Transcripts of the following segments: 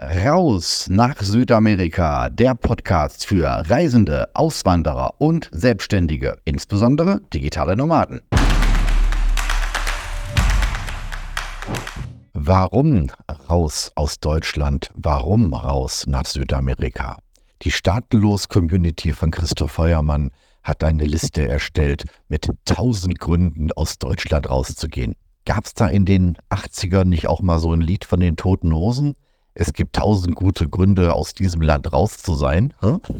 Raus nach Südamerika, der Podcast für Reisende, Auswanderer und Selbstständige, insbesondere digitale Nomaden. Warum raus aus Deutschland? Warum raus nach Südamerika? Die Staatenlos-Community von Christoph Feuermann hat eine Liste erstellt mit tausend Gründen, aus Deutschland rauszugehen. Gab es da in den 80ern nicht auch mal so ein Lied von den Toten Hosen? Es gibt tausend gute Gründe, aus diesem Land raus zu sein. Hm?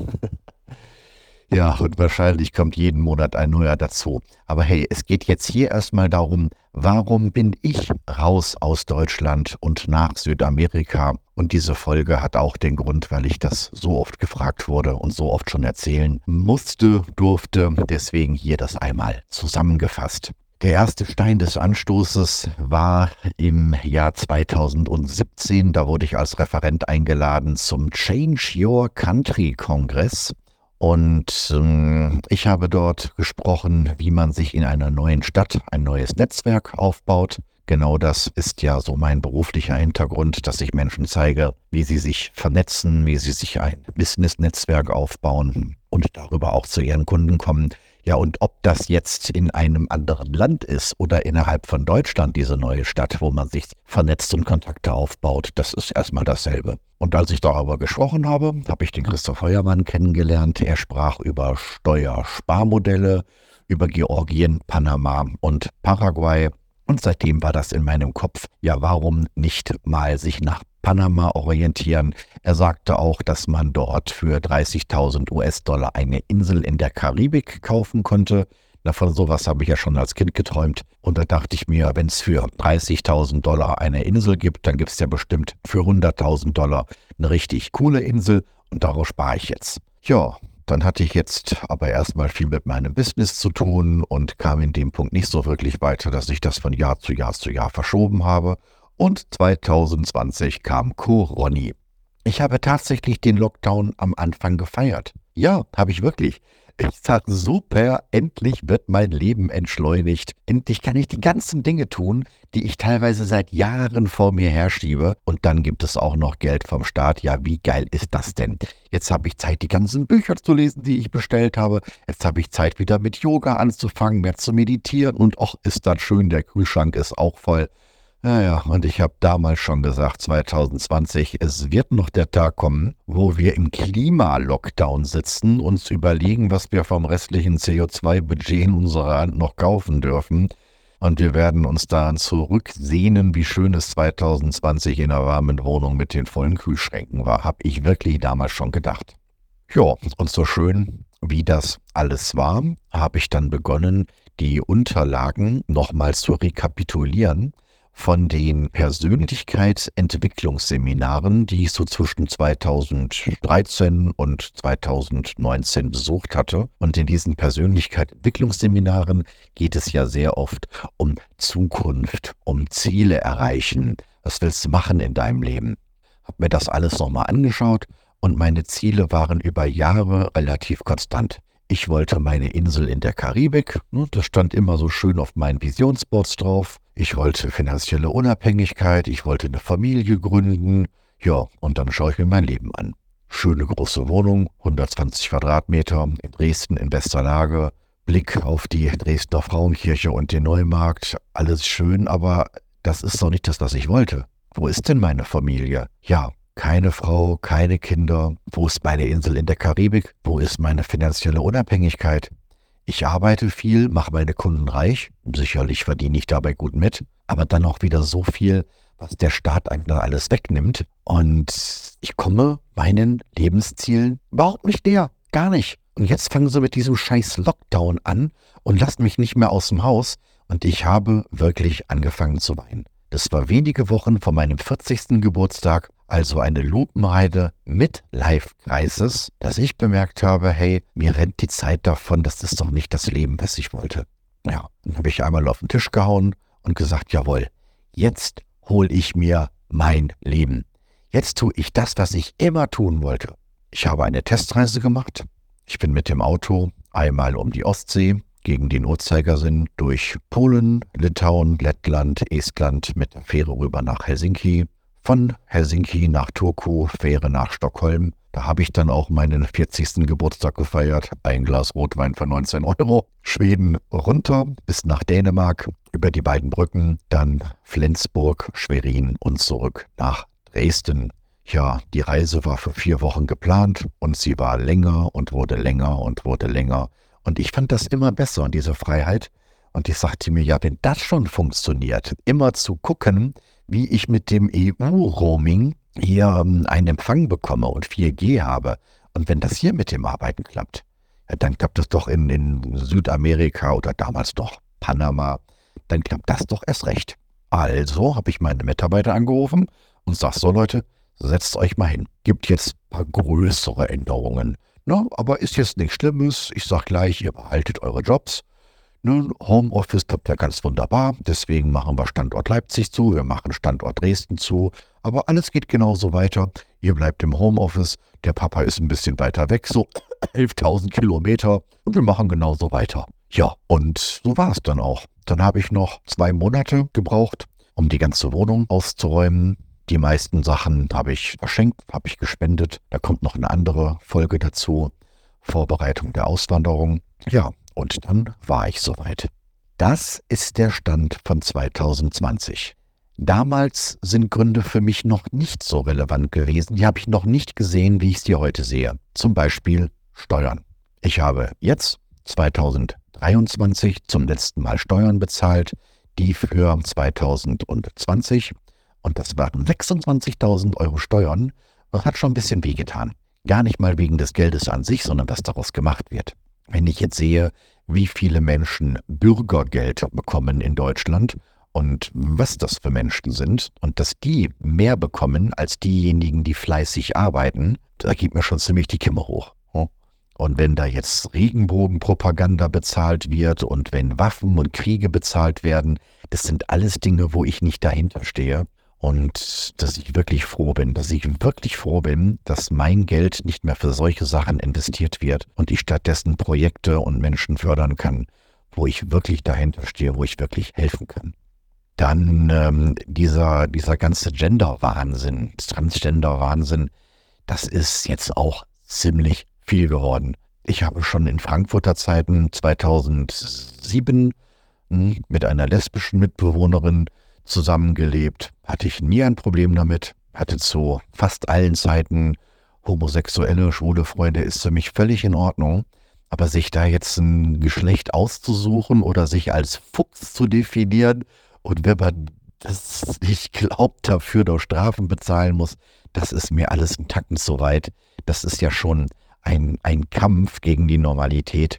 Ja, und wahrscheinlich kommt jeden Monat ein neuer dazu. Aber hey, es geht jetzt hier erstmal darum, warum bin ich raus aus Deutschland und nach Südamerika? Und diese Folge hat auch den Grund, weil ich das so oft gefragt wurde und so oft schon erzählen musste, durfte. Deswegen hier das einmal zusammengefasst. Der erste Stein des Anstoßes war im Jahr 2017. Da wurde ich als Referent eingeladen zum Change Your Country Kongress. Und ähm, ich habe dort gesprochen, wie man sich in einer neuen Stadt ein neues Netzwerk aufbaut. Genau das ist ja so mein beruflicher Hintergrund, dass ich Menschen zeige, wie sie sich vernetzen, wie sie sich ein Business-Netzwerk aufbauen und darüber auch zu ihren Kunden kommen. Ja, und ob das jetzt in einem anderen Land ist oder innerhalb von Deutschland, diese neue Stadt, wo man sich vernetzt und Kontakte aufbaut, das ist erstmal dasselbe. Und als ich darüber gesprochen habe, habe ich den Christoph Heuermann kennengelernt. Er sprach über Steuersparmodelle, über Georgien, Panama und Paraguay. Und seitdem war das in meinem Kopf, ja, warum nicht mal sich nach Panama orientieren. Er sagte auch, dass man dort für 30.000 US-Dollar eine Insel in der Karibik kaufen konnte. Na, von sowas habe ich ja schon als Kind geträumt. Und da dachte ich mir, wenn es für 30.000 Dollar eine Insel gibt, dann gibt es ja bestimmt für 100.000 Dollar eine richtig coole Insel. Und daraus spare ich jetzt. Ja, dann hatte ich jetzt aber erstmal viel mit meinem Business zu tun und kam in dem Punkt nicht so wirklich weiter, dass ich das von Jahr zu Jahr zu Jahr verschoben habe und 2020 kam Coroni. Ich habe tatsächlich den Lockdown am Anfang gefeiert. Ja, habe ich wirklich. Ich sag super, endlich wird mein Leben entschleunigt. Endlich kann ich die ganzen Dinge tun, die ich teilweise seit Jahren vor mir herschiebe. Und dann gibt es auch noch Geld vom Staat. Ja, wie geil ist das denn? Jetzt habe ich Zeit, die ganzen Bücher zu lesen, die ich bestellt habe. Jetzt habe ich Zeit, wieder mit Yoga anzufangen, mehr zu meditieren. Und auch ist das schön, der Kühlschrank ist auch voll. Ja, ja, und ich habe damals schon gesagt, 2020, es wird noch der Tag kommen, wo wir im Klimalockdown sitzen, uns überlegen, was wir vom restlichen CO2-Budget in unserer Hand noch kaufen dürfen. Und wir werden uns daran zurücksehnen, wie schön es 2020 in einer warmen Wohnung mit den vollen Kühlschränken war. Habe ich wirklich damals schon gedacht. Ja, und so schön wie das alles war, habe ich dann begonnen, die Unterlagen nochmals zu rekapitulieren von den Persönlichkeitsentwicklungsseminaren, die ich so zwischen 2013 und 2019 besucht hatte. Und in diesen Persönlichkeitsentwicklungsseminaren geht es ja sehr oft um Zukunft, um Ziele erreichen. Was willst du machen in deinem Leben? Hab mir das alles nochmal angeschaut und meine Ziele waren über Jahre relativ konstant. Ich wollte meine Insel in der Karibik, ne, das stand immer so schön auf meinen Visionsboards drauf. Ich wollte finanzielle Unabhängigkeit, ich wollte eine Familie gründen. Ja, und dann schaue ich mir mein Leben an. Schöne große Wohnung, 120 Quadratmeter, in Dresden in bester Lage. Blick auf die Dresdner Frauenkirche und den Neumarkt. Alles schön, aber das ist doch nicht das, was ich wollte. Wo ist denn meine Familie? Ja, keine Frau, keine Kinder. Wo ist meine Insel in der Karibik? Wo ist meine finanzielle Unabhängigkeit? Ich arbeite viel, mache meine Kunden reich. Sicherlich verdiene ich dabei gut mit. Aber dann auch wieder so viel, was der Staat eigentlich alles wegnimmt. Und ich komme meinen Lebenszielen überhaupt nicht näher. Gar nicht. Und jetzt fangen sie mit diesem scheiß Lockdown an und lassen mich nicht mehr aus dem Haus. Und ich habe wirklich angefangen zu weinen. Das war wenige Wochen vor meinem 40. Geburtstag also eine Lupenreide mit Live-Crisis, dass ich bemerkt habe, hey, mir rennt die Zeit davon, das ist doch nicht das Leben, was ich wollte. Ja, dann habe ich einmal auf den Tisch gehauen und gesagt, jawohl, jetzt hole ich mir mein Leben. Jetzt tue ich das, was ich immer tun wollte. Ich habe eine Testreise gemacht. Ich bin mit dem Auto einmal um die Ostsee gegen den Uhrzeigersinn durch Polen, Litauen, Lettland, Estland mit der Fähre rüber nach Helsinki, von Helsinki nach Turku, Fähre nach Stockholm. Da habe ich dann auch meinen 40. Geburtstag gefeiert. Ein Glas Rotwein für 19 Euro. Schweden runter bis nach Dänemark über die beiden Brücken, dann Flensburg, Schwerin und zurück nach Dresden. Ja, die Reise war für vier Wochen geplant und sie war länger und wurde länger und wurde länger. Und ich fand das immer besser, diese Freiheit. Und ich sagte mir, ja, wenn das schon funktioniert, immer zu gucken, wie ich mit dem EU-Roaming hier ähm, einen Empfang bekomme und 4G habe. Und wenn das hier mit dem Arbeiten klappt, dann klappt es doch in, in Südamerika oder damals doch Panama, dann klappt das doch erst recht. Also habe ich meine Mitarbeiter angerufen und sag so Leute, setzt euch mal hin. Gibt jetzt ein paar größere Änderungen. Ne? Aber ist jetzt nichts Schlimmes. Ich sag gleich, ihr behaltet eure Jobs. Ne? Homeoffice klappt ja ganz wunderbar. Deswegen machen wir Standort Leipzig zu. Wir machen Standort Dresden zu. Aber alles geht genauso weiter. Ihr bleibt im Homeoffice. Der Papa ist ein bisschen weiter weg, so 11.000 Kilometer. Und wir machen genauso weiter. Ja, und so war es dann auch. Dann habe ich noch zwei Monate gebraucht, um die ganze Wohnung auszuräumen. Die meisten Sachen habe ich verschenkt, habe ich gespendet. Da kommt noch eine andere Folge dazu. Vorbereitung der Auswanderung. Ja, und dann war ich soweit. Das ist der Stand von 2020. Damals sind Gründe für mich noch nicht so relevant gewesen. Die habe ich noch nicht gesehen, wie ich sie heute sehe. Zum Beispiel Steuern. Ich habe jetzt 2023 zum letzten Mal Steuern bezahlt, die für 2020 und das waren 26.000 Euro Steuern. Das hat schon ein bisschen wehgetan. Gar nicht mal wegen des Geldes an sich, sondern was daraus gemacht wird. Wenn ich jetzt sehe, wie viele Menschen Bürgergeld bekommen in Deutschland und was das für Menschen sind und dass die mehr bekommen als diejenigen, die fleißig arbeiten, da geht mir schon ziemlich die Kimme hoch. Und wenn da jetzt Regenbogenpropaganda bezahlt wird und wenn Waffen und Kriege bezahlt werden, das sind alles Dinge, wo ich nicht dahinter stehe. Und dass ich wirklich froh bin, dass ich wirklich froh bin, dass mein Geld nicht mehr für solche Sachen investiert wird und ich stattdessen Projekte und Menschen fördern kann, wo ich wirklich dahinter stehe, wo ich wirklich helfen kann. Dann ähm, dieser, dieser ganze Gender-Wahnsinn, Transgender-Wahnsinn, das ist jetzt auch ziemlich viel geworden. Ich habe schon in Frankfurter Zeiten 2007 hm, mit einer lesbischen Mitbewohnerin zusammengelebt, hatte ich nie ein Problem damit, hatte zu fast allen Zeiten homosexuelle, schwule Freunde, ist für mich völlig in Ordnung. Aber sich da jetzt ein Geschlecht auszusuchen oder sich als Fuchs zu definieren und wenn man das nicht glaubt, dafür noch Strafen bezahlen muss, das ist mir alles ein Tacken zu weit. Das ist ja schon ein, ein Kampf gegen die Normalität.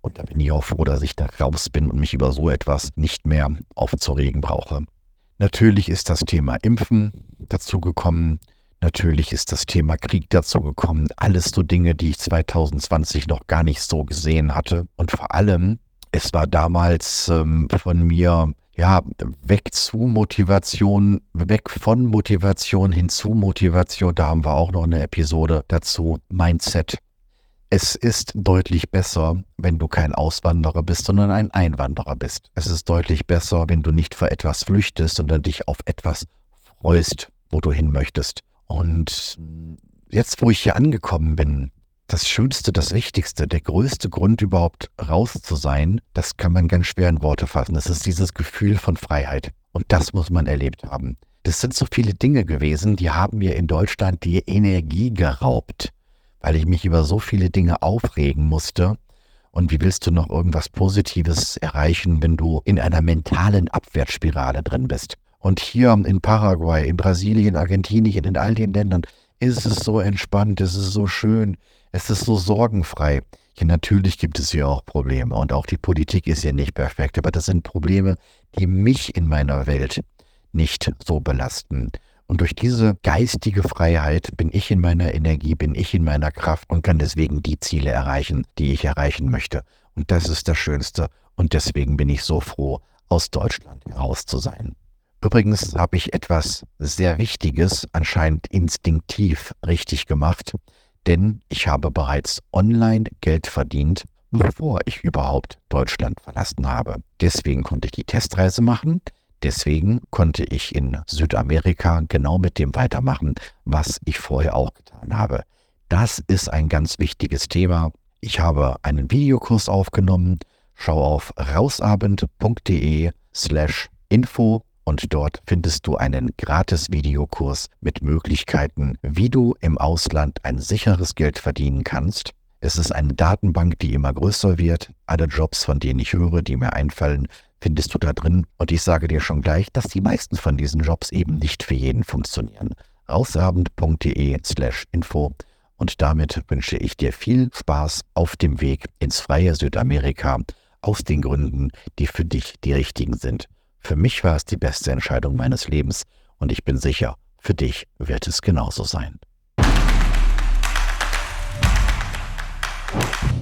Und da bin ich auch froh, dass ich da raus bin und mich über so etwas nicht mehr aufzuregen brauche. Natürlich ist das Thema Impfen dazugekommen. Natürlich ist das Thema Krieg dazugekommen. Alles so Dinge, die ich 2020 noch gar nicht so gesehen hatte. Und vor allem, es war damals ähm, von mir, ja, weg zu Motivation, weg von Motivation hin zu Motivation. Da haben wir auch noch eine Episode dazu. Mindset es ist deutlich besser, wenn du kein Auswanderer bist, sondern ein Einwanderer bist. Es ist deutlich besser, wenn du nicht vor etwas flüchtest, sondern dich auf etwas freust, wo du hin möchtest. Und jetzt, wo ich hier angekommen bin, das Schönste, das Wichtigste, der größte Grund überhaupt raus zu sein, das kann man ganz schwer in Worte fassen. Das ist dieses Gefühl von Freiheit. Und das muss man erlebt haben. Das sind so viele Dinge gewesen, die haben mir in Deutschland die Energie geraubt weil ich mich über so viele Dinge aufregen musste. Und wie willst du noch irgendwas Positives erreichen, wenn du in einer mentalen Abwärtsspirale drin bist? Und hier in Paraguay, in Brasilien, Argentinien, in all den Ländern ist es so entspannt, es ist so schön, es ist so sorgenfrei. Ja, natürlich gibt es hier auch Probleme und auch die Politik ist ja nicht perfekt, aber das sind Probleme, die mich in meiner Welt nicht so belasten. Und durch diese geistige Freiheit bin ich in meiner Energie, bin ich in meiner Kraft und kann deswegen die Ziele erreichen, die ich erreichen möchte. Und das ist das Schönste. Und deswegen bin ich so froh, aus Deutschland heraus zu sein. Übrigens habe ich etwas sehr Wichtiges anscheinend instinktiv richtig gemacht, denn ich habe bereits online Geld verdient, bevor ich überhaupt Deutschland verlassen habe. Deswegen konnte ich die Testreise machen, Deswegen konnte ich in Südamerika genau mit dem weitermachen, was ich vorher auch getan habe. Das ist ein ganz wichtiges Thema. Ich habe einen Videokurs aufgenommen. Schau auf rausabend.de slash info und dort findest du einen gratis Videokurs mit Möglichkeiten, wie du im Ausland ein sicheres Geld verdienen kannst. Es ist eine Datenbank, die immer größer wird. Alle Jobs, von denen ich höre, die mir einfallen, findest du da drin. Und ich sage dir schon gleich, dass die meisten von diesen Jobs eben nicht für jeden funktionieren. Rausabend.de slash info. Und damit wünsche ich dir viel Spaß auf dem Weg ins freie Südamerika aus den Gründen, die für dich die richtigen sind. Für mich war es die beste Entscheidung meines Lebens und ich bin sicher, für dich wird es genauso sein.